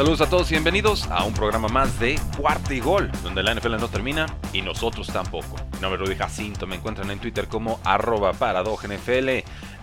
Saludos a todos y bienvenidos a un programa más de Cuarto y Gol, donde la NFL no termina y nosotros tampoco. Mi nombre es Rudy Jacinto, me encuentran en Twitter como arroba NFL.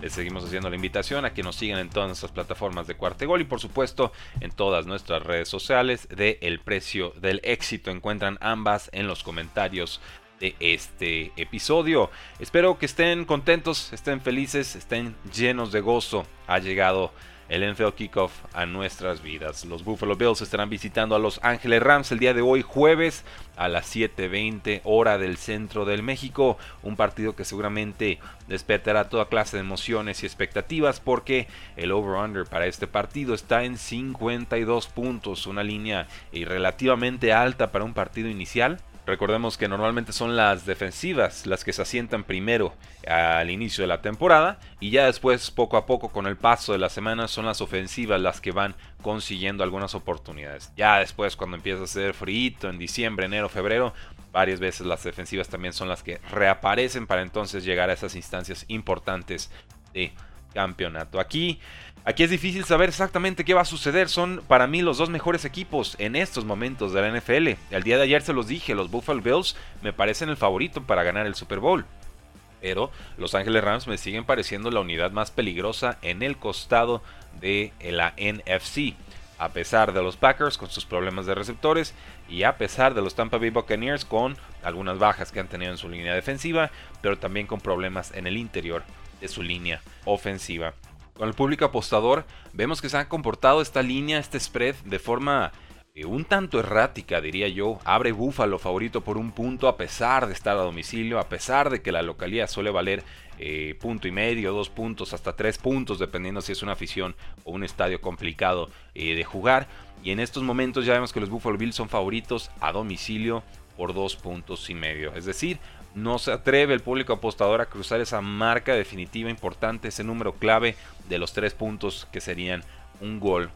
Les seguimos haciendo la invitación a que nos sigan en todas nuestras plataformas de Cuarto y Gol y por supuesto en todas nuestras redes sociales de El Precio del Éxito. Encuentran ambas en los comentarios de este episodio. Espero que estén contentos, estén felices, estén llenos de gozo. Ha llegado el NFL Kickoff a nuestras vidas. Los Buffalo Bills estarán visitando a Los Ángeles Rams el día de hoy, jueves, a las 7:20 hora del centro del México. Un partido que seguramente despertará toda clase de emociones y expectativas porque el over-under para este partido está en 52 puntos, una línea relativamente alta para un partido inicial. Recordemos que normalmente son las defensivas las que se asientan primero al inicio de la temporada y ya después poco a poco con el paso de las semanas son las ofensivas las que van consiguiendo algunas oportunidades. Ya después cuando empieza a ser frío en diciembre, enero, febrero, varias veces las defensivas también son las que reaparecen para entonces llegar a esas instancias importantes de campeonato. Aquí Aquí es difícil saber exactamente qué va a suceder. Son para mí los dos mejores equipos en estos momentos de la NFL. El día de ayer se los dije, los Buffalo Bills me parecen el favorito para ganar el Super Bowl. Pero Los Ángeles Rams me siguen pareciendo la unidad más peligrosa en el costado de la NFC. A pesar de los Packers con sus problemas de receptores y a pesar de los Tampa Bay Buccaneers con algunas bajas que han tenido en su línea defensiva, pero también con problemas en el interior de su línea ofensiva con el público apostador, vemos que se ha comportado esta línea, este spread, de forma eh, un tanto errática, diría yo. Abre Búfalo favorito por un punto a pesar de estar a domicilio, a pesar de que la localidad suele valer eh, punto y medio, dos puntos, hasta tres puntos, dependiendo si es una afición o un estadio complicado eh, de jugar. Y en estos momentos ya vemos que los Buffalo Bills son favoritos a domicilio por dos puntos y medio. Es decir, no se atreve el público apostador a cruzar esa marca definitiva importante, ese número clave de los tres puntos que serían un gol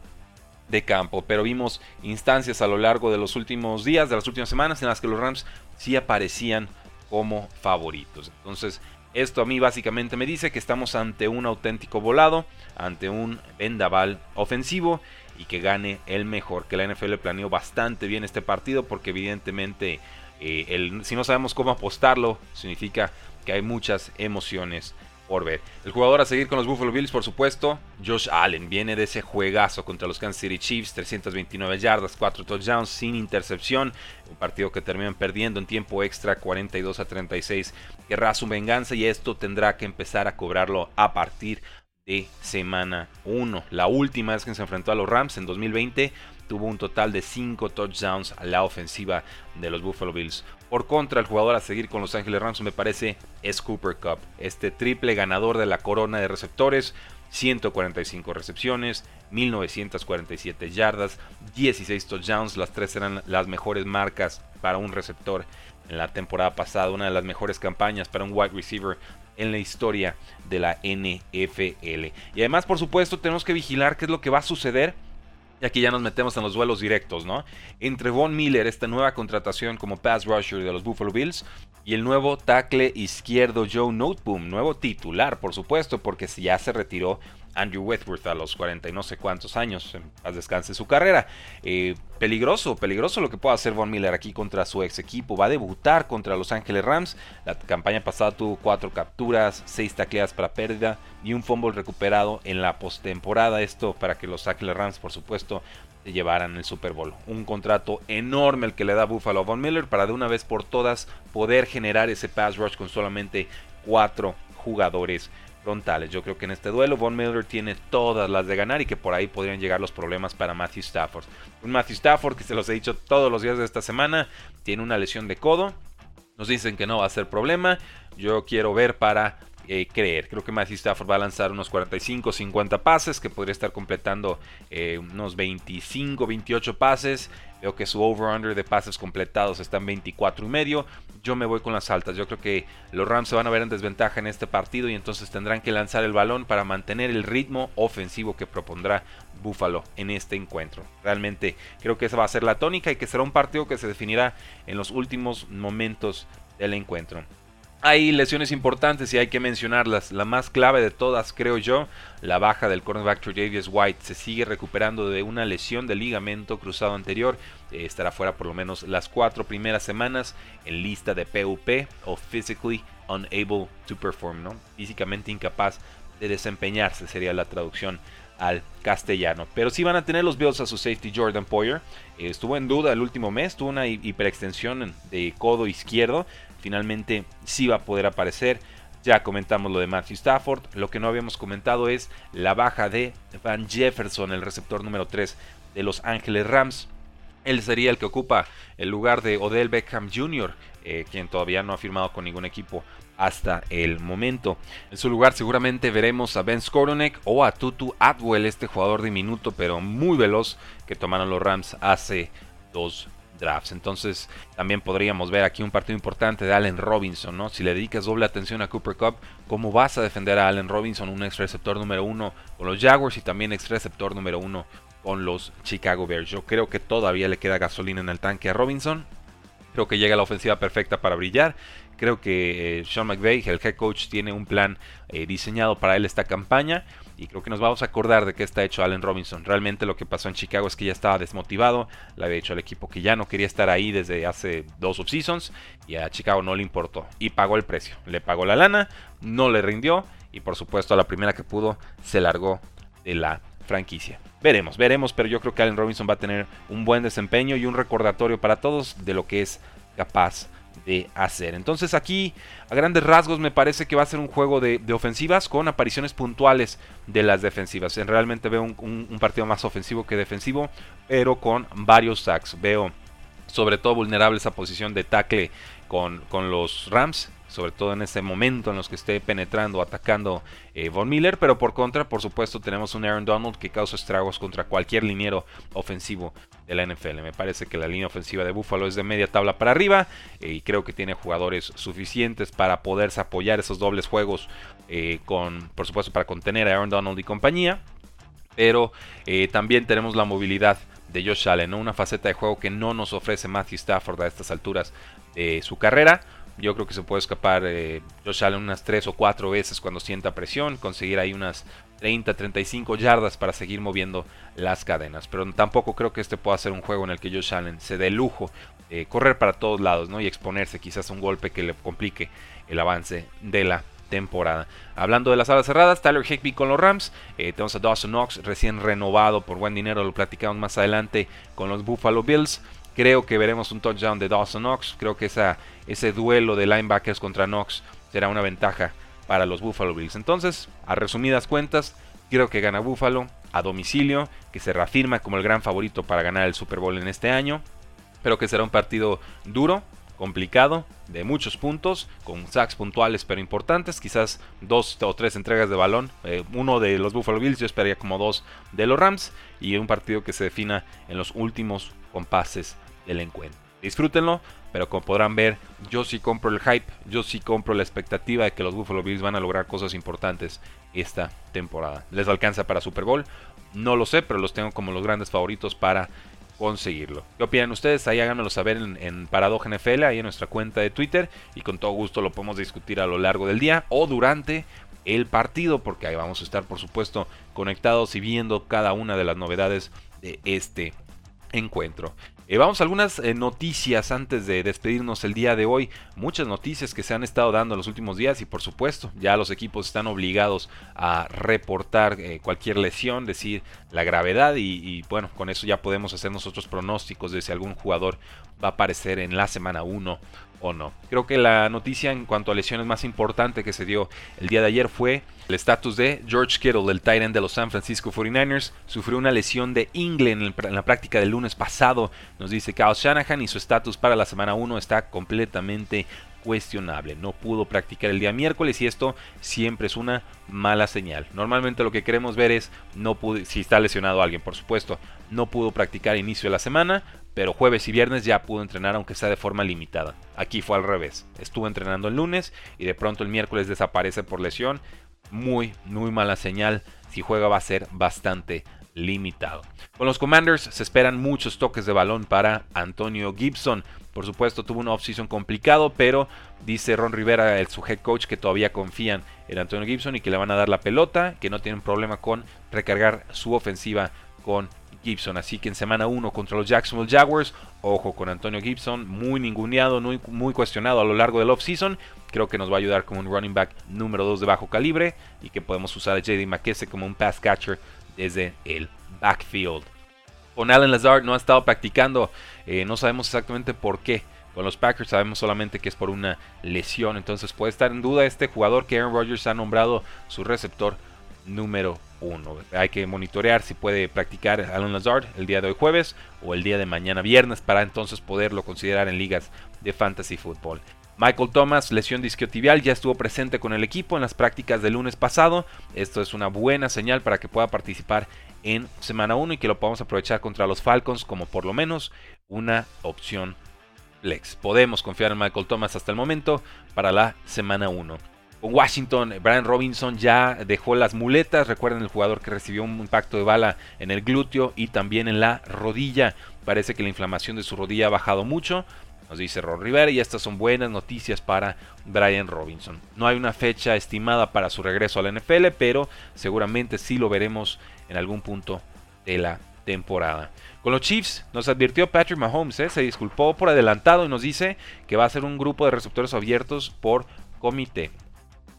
de campo. Pero vimos instancias a lo largo de los últimos días, de las últimas semanas, en las que los Rams sí aparecían como favoritos. Entonces, esto a mí básicamente me dice que estamos ante un auténtico volado, ante un vendaval ofensivo y que gane el mejor. Que la NFL planeó bastante bien este partido porque evidentemente eh, si no sabemos cómo apostarlo, significa que hay muchas emociones por ver. El jugador a seguir con los Buffalo Bills, por supuesto, Josh Allen, viene de ese juegazo contra los Kansas City Chiefs, 329 yardas, 4 touchdowns sin intercepción, un partido que terminan perdiendo en tiempo extra 42 a 36, querrá su venganza y esto tendrá que empezar a cobrarlo a partir de semana 1. La última vez que se enfrentó a los Rams en 2020 tuvo un total de 5 touchdowns a la ofensiva de los Buffalo Bills. Por contra, el jugador a seguir con Los Ángeles Rams me parece es Cooper Cup, este triple ganador de la corona de receptores. 145 recepciones, 1947 yardas, 16 touchdowns, las tres eran las mejores marcas para un receptor en la temporada pasada, una de las mejores campañas para un wide receiver en la historia de la NFL. Y además, por supuesto, tenemos que vigilar qué es lo que va a suceder y aquí ya nos metemos en los duelos directos, ¿no? Entre Von Miller, esta nueva contratación como pass rusher de los Buffalo Bills, y el nuevo tackle izquierdo Joe Noteboom, nuevo titular, por supuesto, porque ya se retiró Andrew Whitworth a los 40 y no sé cuántos años, haz descanse su carrera. Eh, peligroso, peligroso lo que pueda hacer Von Miller aquí contra su ex equipo. Va a debutar contra Los Ángeles Rams. La campaña pasada tuvo cuatro capturas, seis tacleadas para pérdida y un fumble recuperado en la postemporada. Esto para que Los Ángeles Rams, por supuesto, llevaran el Super Bowl. Un contrato enorme el que le da Buffalo a Von Miller para de una vez por todas poder generar ese pass rush con solamente cuatro jugadores frontales. Yo creo que en este duelo Von Miller tiene todas las de ganar y que por ahí podrían llegar los problemas para Matthew Stafford. Un Matthew Stafford que se los he dicho todos los días de esta semana, tiene una lesión de codo. Nos dicen que no va a ser problema. Yo quiero ver para eh, creer. Creo que Matthew Stafford va a lanzar unos 45, 50 pases, que podría estar completando eh, unos 25, 28 pases. Veo que su over-under de pases completados está en 24 y medio. Yo me voy con las altas. Yo creo que los Rams se van a ver en desventaja en este partido y entonces tendrán que lanzar el balón para mantener el ritmo ofensivo que propondrá Buffalo en este encuentro. Realmente creo que esa va a ser la tónica y que será un partido que se definirá en los últimos momentos del encuentro. Hay lesiones importantes y hay que mencionarlas. La más clave de todas, creo yo, la baja del cornerback Davis White. Se sigue recuperando de una lesión de ligamento cruzado anterior. Eh, estará fuera por lo menos las cuatro primeras semanas en lista de PUP o Physically Unable to Perform, ¿no? Físicamente incapaz de desempeñarse sería la traducción al castellano. Pero sí van a tener los Bills a su safety Jordan Poyer. Estuvo en duda el último mes, tuvo una hiperextensión de codo izquierdo finalmente sí va a poder aparecer. Ya comentamos lo de Matthew Stafford. Lo que no habíamos comentado es la baja de Van Jefferson, el receptor número 3 de Los Ángeles Rams. Él sería el que ocupa el lugar de Odell Beckham Jr., eh, quien todavía no ha firmado con ningún equipo hasta el momento. En su lugar seguramente veremos a Ben Skoronek o a Tutu Atwell, este jugador diminuto pero muy veloz que tomaron los Rams hace dos drafts. Entonces también podríamos ver aquí un partido importante de Allen Robinson, ¿no? Si le dedicas doble atención a Cooper Cup, ¿cómo vas a defender a Allen Robinson, un ex receptor número uno con los Jaguars y también ex receptor número uno con los Chicago Bears? Yo creo que todavía le queda gasolina en el tanque a Robinson. Creo que llega la ofensiva perfecta para brillar. Creo que eh, Sean McVay, el head coach, tiene un plan eh, diseñado para él esta campaña y creo que nos vamos a acordar de qué está hecho Allen Robinson. Realmente lo que pasó en Chicago es que ya estaba desmotivado, le había dicho al equipo que ya no quería estar ahí desde hace dos seasons y a Chicago no le importó y pagó el precio. Le pagó la lana, no le rindió y por supuesto a la primera que pudo se largó de la franquicia. Veremos, veremos, pero yo creo que Allen Robinson va a tener un buen desempeño y un recordatorio para todos de lo que es capaz de hacer. Entonces aquí, a grandes rasgos, me parece que va a ser un juego de, ofensivas con apariciones puntuales de las defensivas. Realmente veo un, partido más ofensivo que defensivo, pero con varios sacks. Veo sobre todo vulnerable esa posición de tackle con, con los Rams sobre todo en ese momento en los que esté penetrando, atacando eh, Von Miller, pero por contra, por supuesto, tenemos un Aaron Donald que causa estragos contra cualquier liniero ofensivo de la NFL. Me parece que la línea ofensiva de Buffalo es de media tabla para arriba eh, y creo que tiene jugadores suficientes para poderse apoyar esos dobles juegos eh, con, por supuesto, para contener a Aaron Donald y compañía. Pero también tenemos la movilidad de Josh Allen, una faceta de juego que no nos ofrece Matthew Stafford a estas alturas de su carrera. Yo creo que se puede escapar eh, Josh Allen unas 3 o 4 veces cuando sienta presión, conseguir ahí unas 30, 35 yardas para seguir moviendo las cadenas. Pero tampoco creo que este pueda ser un juego en el que Josh Allen se dé lujo correr para todos lados ¿no? y exponerse quizás a un golpe que le complique el avance de la temporada. Hablando de las alas cerradas, Tyler Higby con los Rams, eh, tenemos a Dawson Knox recién renovado por buen dinero, lo platicamos más adelante con los Buffalo Bills. Creo que veremos un touchdown de Dawson Knox. Creo que ese duelo de linebackers contra Knox será una ventaja para los Buffalo Bills. Entonces, a resumidas cuentas, creo que gana Buffalo a domicilio, que se reafirma como el gran favorito para ganar el Super Bowl en este año, pero que será un partido duro, complicado, de muchos puntos, con sacks puntuales pero importantes, quizás dos o tres entregas de balón, eh, uno de los Buffalo Bills, yo esperaría como dos de los Rams, y un partido que se defina en los últimos compases del encuentro. Disfrútenlo, pero como podrán ver, yo sí compro el hype, yo sí compro la expectativa de que los Buffalo Bills van a lograr cosas importantes esta temporada. ¿Les alcanza para Super Bowl? No lo sé, pero los tengo como los grandes favoritos para conseguirlo. ¿Qué opinan ustedes? Ahí háganmelo saber en, en Paradoja NFL, ahí en nuestra cuenta de Twitter, y con todo gusto lo podemos discutir a lo largo del día o durante el partido, porque ahí vamos a estar, por supuesto, conectados y viendo cada una de las novedades de este encuentro. Eh, vamos a algunas eh, noticias antes de despedirnos el día de hoy. Muchas noticias que se han estado dando en los últimos días y por supuesto ya los equipos están obligados a reportar eh, cualquier lesión, decir la gravedad y, bueno, con eso ya podemos hacer nosotros pronósticos de si algún jugador va a aparecer en la semana 1 o no. Creo que la noticia en cuanto a lesiones más importante que se dio el día de ayer fue el estatus de George Kittle, el tight de los San Francisco 49ers. Sufrió una lesión de ingle en, la práctica del lunes pasado, nos dice Kyle Shanahan, y su estatus para la semana 1 está completamente cuestionable. No pudo practicar el día miércoles y esto siempre es una mala señal. Normalmente lo que queremos ver es no si está lesionado alguien, por supuesto, no pudo practicar inicio de la semana, pero jueves y viernes ya pudo entrenar aunque sea de forma limitada. Aquí fue al revés. Estuvo entrenando el lunes y de pronto el miércoles desaparece por lesión. Muy, muy mala señal. Si juega va a ser bastante limitado. Con los Commanders se esperan muchos toques de balón para Antonio Gibson. Por supuesto tuvo un offseason complicado, pero dice Ron Rivera, el su head coach, que todavía confían en Antonio Gibson y que le van a dar la pelota, que no tienen problema con recargar su ofensiva con Gibson. Así que en semana 1 contra los Jacksonville Jaguars, ojo con Antonio Gibson, muy ninguneado, muy, muy cuestionado a lo largo del offseason. Creo que nos va a ayudar como un running back número 2 de bajo calibre y que podemos usar a JD McKessie como un pass catcher desde el backfield. Con Alan Lazard no ha estado practicando, eh, no sabemos exactamente por qué. Con los Packers sabemos solamente que es por una lesión, entonces puede estar en duda este jugador que Aaron Rodgers ha nombrado su receptor número uno. Hay que monitorear si puede practicar Alan Lazard el día de hoy jueves o el día de mañana viernes para entonces poderlo considerar en ligas de fantasy football. Michael Thomas, lesión disquiotibial, ya estuvo presente con el equipo en las prácticas del lunes pasado. Esto es una buena señal para que pueda participar en semana 1 y que lo podamos aprovechar contra los Falcons como por lo menos una opción flex. Podemos confiar en Michael Thomas hasta el momento para la semana 1. Con Washington, Brian Robinson ya dejó las muletas. Recuerden el jugador que recibió un impacto de bala en el glúteo y también en la rodilla. Parece que la inflamación de su rodilla ha bajado mucho. Nos dice Ron Rivera y estas son buenas noticias para Brian Robinson. No hay una fecha estimada para su regreso a la NFL, pero seguramente sí lo veremos en algún punto de la temporada. Con los Chiefs nos advirtió Patrick Mahomes, ¿eh? se disculpó por adelantado y nos dice que va a ser un grupo de receptores abiertos por comité,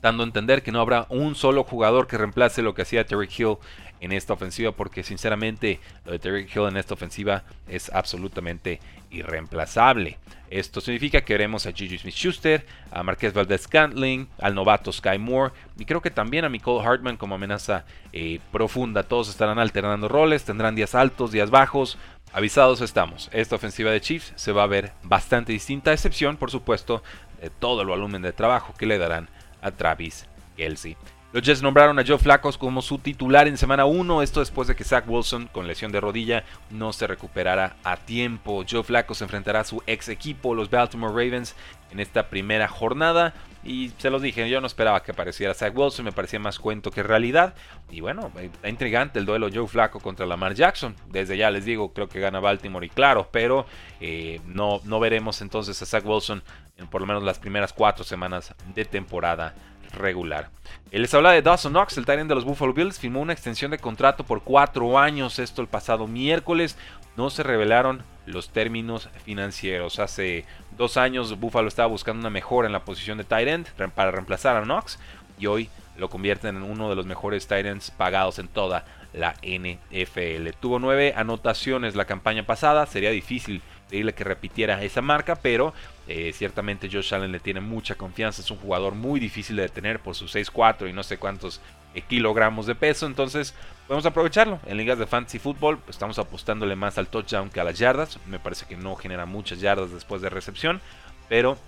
dando a entender que no habrá un solo jugador que reemplace lo que hacía Terry Hill en esta ofensiva, porque sinceramente lo de Terry Hill en esta ofensiva es absolutamente irreemplazable. Esto significa que veremos a Gigi Smith-Schuster, a Marquez Valdez-Scantling, al novato Sky Moore y creo que también a Nicole Hartman como amenaza eh, profunda. Todos estarán alternando roles, tendrán días altos, días bajos. Avisados estamos, esta ofensiva de Chiefs se va a ver bastante distinta, a excepción, por supuesto, de todo el volumen de trabajo que le darán a Travis Kelsey. Los Jets nombraron a Joe Flacos como su titular en semana 1, esto después de que Zach Wilson, con lesión de rodilla, no se recuperara a tiempo. Joe Flacos enfrentará a su ex equipo, los Baltimore Ravens, en esta primera jornada. Y se los dije, yo no esperaba que apareciera Zach Wilson, me parecía más cuento que realidad. Y bueno, está intrigante el duelo Joe Flaco contra Lamar Jackson. Desde ya les digo, creo que gana Baltimore y claro, pero eh, no, no veremos entonces a Zach Wilson en por lo menos las primeras cuatro semanas de temporada regular. Él les habla de Dawson Knox, el Tyrant de los Buffalo Bills, firmó una extensión de contrato por cuatro años, esto el pasado miércoles. No se revelaron los términos financieros. Hace dos años Buffalo estaba buscando una mejora en la posición de Tyrant para reemplazar a Knox y hoy lo convierten en uno de los mejores Tyrants pagados en toda la NFL. Tuvo nueve anotaciones la campaña pasada, sería difícil pedirle que repitiera esa marca, pero eh, ciertamente Josh Allen le tiene mucha confianza, es un jugador muy difícil de detener por sus 6'4 y no sé cuántos eh, kilogramos de peso, entonces podemos aprovecharlo. En ligas de fantasy fútbol pues, estamos apostándole más al touchdown que a las yardas, me parece que no genera muchas yardas después de recepción, pero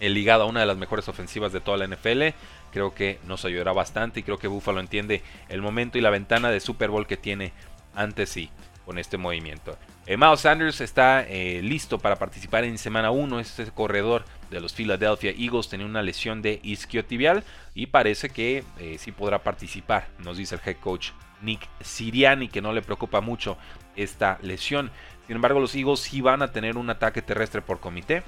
ligado a una de las mejores ofensivas de toda la NFL, creo que nos ayudará bastante y creo que Buffalo entiende el momento y la ventana de Super Bowl que tiene ante sí con este movimiento. Eh, Miles Sanders está eh, listo para participar en semana 1. Este corredor de los Philadelphia Eagles tenía una lesión de isquiotibial y parece que eh, sí podrá participar, nos dice el head coach Nick Siriani, que no le preocupa mucho esta lesión. Sin embargo, los Eagles sí van a tener un ataque terrestre por comité,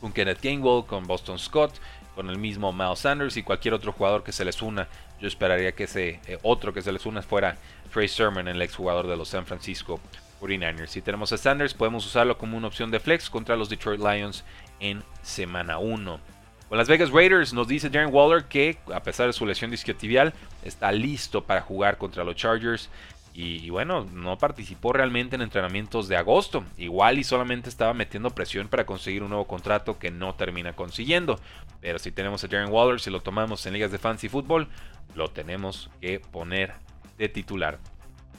con Kenneth Gainwell, con Boston Scott, con el mismo Miles Sanders y cualquier otro jugador que se les una. Yo esperaría que ese otro que se les una fuera Trey Sermon, el exjugador de los San Francisco 49ers. Si tenemos a Sanders, podemos usarlo como una opción de flex contra los Detroit Lions en semana 1. Con las Vegas Raiders nos dice Darren Waller que, a pesar de su lesión disquiotibial, está listo para jugar contra los Chargers. y, bueno, no participó realmente en entrenamientos de agosto. Igual y solamente estaba metiendo presión para conseguir un nuevo contrato que no termina consiguiendo. Pero si tenemos a Darren Waller, si lo tomamos en ligas de fantasy fútbol, lo tenemos que poner de titular.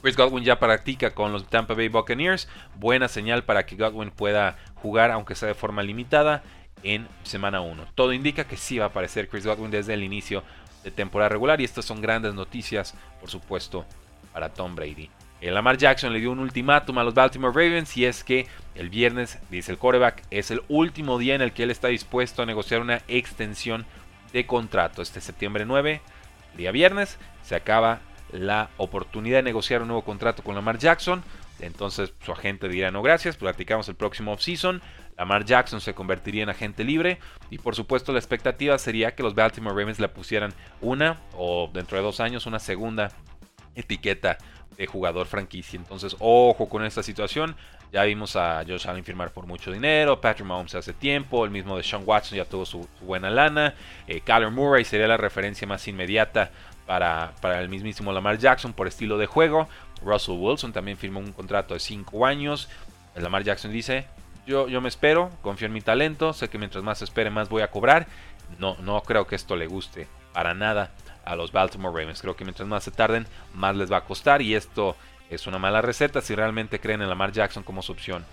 Chris Godwin ya practica con los Tampa Bay Buccaneers. Buena señal para que Godwin pueda jugar, aunque sea de forma limitada, en semana 1. Todo indica que sí va a aparecer Chris Godwin desde el inicio de temporada regular. Y estas son grandes noticias, por supuesto, para Tom Brady. El eh, Lamar Jackson le dio un ultimátum a los Baltimore Ravens y es que el viernes, dice el quarterback, es el último día en el que él está dispuesto a negociar una extensión de contrato. Este septiembre 9, día viernes, se acaba la oportunidad de negociar un nuevo contrato con Lamar Jackson. Entonces su agente dirá no gracias, platicamos el próximo offseason. Lamar Jackson se convertiría en agente libre y por supuesto la expectativa sería que los Baltimore Ravens le pusieran una o dentro de dos años una segunda etiqueta de jugador franquicia. Entonces, ojo con esta situación. Ya vimos a Josh Allen firmar por mucho dinero, Patrick Mahomes hace tiempo, el mismo de Sean Watson ya tuvo su, buena lana, eh, Kyler Murray sería la referencia más inmediata para, para, el mismísimo Lamar Jackson por estilo de juego. Russell Wilson también firmó un contrato de 5 años. Lamar Jackson dice, yo, yo me espero, confío en mi talento, sé que mientras más espere más voy a cobrar. No, no creo que esto le guste para nada a los Baltimore Ravens. Creo que mientras más se tarden, más les va a costar y esto es una mala receta si realmente creen en Lamar Jackson como su opción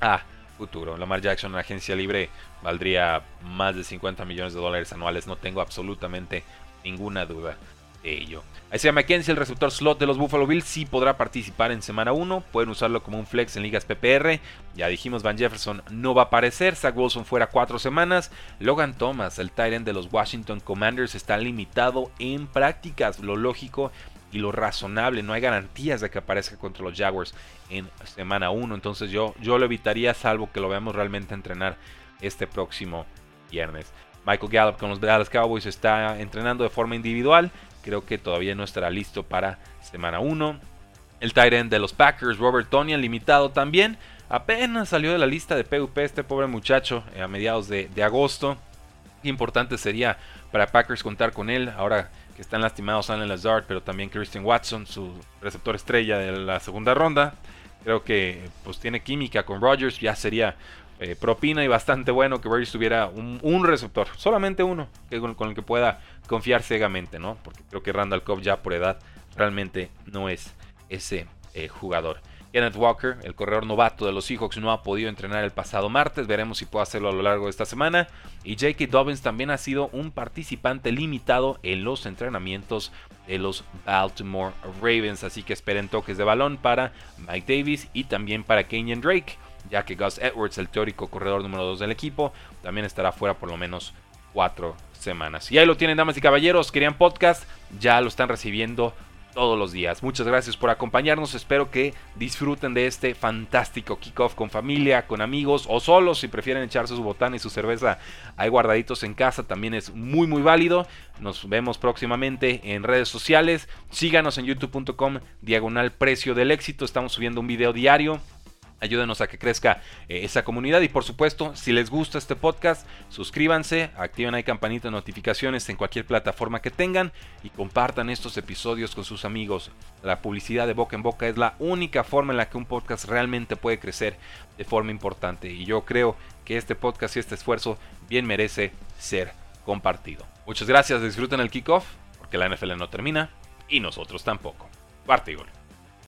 a futuro. Lamar Jackson en agencia libre valdría más de 50 millones de dólares anuales, no tengo absolutamente ninguna duda ello. Isaiah McKenzie, el receptor slot de los Buffalo Bills, sí podrá participar en semana 1. Pueden usarlo como un flex en ligas PPR. Ya dijimos, Van Jefferson no va a aparecer. Zach Wilson fuera 4 semanas. Logan Thomas, el Tyrant de los Washington Commanders, está limitado en prácticas. Lo lógico y lo razonable. No hay garantías de que aparezca contra los Jaguars en semana 1. Entonces yo, yo lo evitaría, salvo que lo veamos realmente entrenar este próximo viernes. Michael Gallup con los Dallas Cowboys está entrenando de forma individual. Creo que todavía no estará listo para semana 1. El Tyrant de los Packers, Robert Tonian, limitado también. Apenas salió de la lista de PUP este pobre muchacho eh, a mediados de, agosto. Importante sería para Packers contar con él. Ahora que están lastimados Allen Lazard, pero también Christian Watson, su receptor estrella de la segunda ronda. Creo que pues tiene química con Rodgers. Ya sería eh, propina y bastante bueno que Rodgers tuviera un, receptor, solamente uno, que con, el que pueda confiar ciegamente, ¿no? Porque creo que Randall Cobb ya por edad realmente no es ese eh, jugador. Kenneth Walker, el corredor novato de los Seahawks, no ha podido entrenar el pasado martes. Veremos si puede hacerlo a lo largo de esta semana. Y J.K. Dobbins también ha sido un participante limitado en los entrenamientos de los Baltimore Ravens. Así que esperen toques de balón para Mike Davis y también para Kenyon Drake ya que Gus Edwards, el teórico corredor número 2 del equipo, también estará fuera por lo menos 4 semanas. Y ahí lo tienen, damas y caballeros, querían podcast, ya lo están recibiendo todos los días. Muchas gracias por acompañarnos. Espero que disfruten de este fantástico kickoff con familia, con amigos o solos. Si prefieren echarse su botana y su cerveza ahí guardaditos en casa, también es muy, muy válido. Nos vemos próximamente en redes sociales. Síganos en youtube.com, diagonal precio del éxito. Estamos subiendo un video diario Ayúdenos a que crezca eh, esa comunidad y por supuesto, si les gusta este podcast, suscríbanse, activen ahí campanita de notificaciones en cualquier plataforma que tengan y compartan estos episodios con sus amigos. La publicidad de boca en boca es la única forma en la que un podcast realmente puede crecer de forma importante y yo creo que este podcast y este esfuerzo bien merece ser compartido. Muchas gracias, disfruten el kickoff porque la NFL no termina y nosotros tampoco. Parte gol.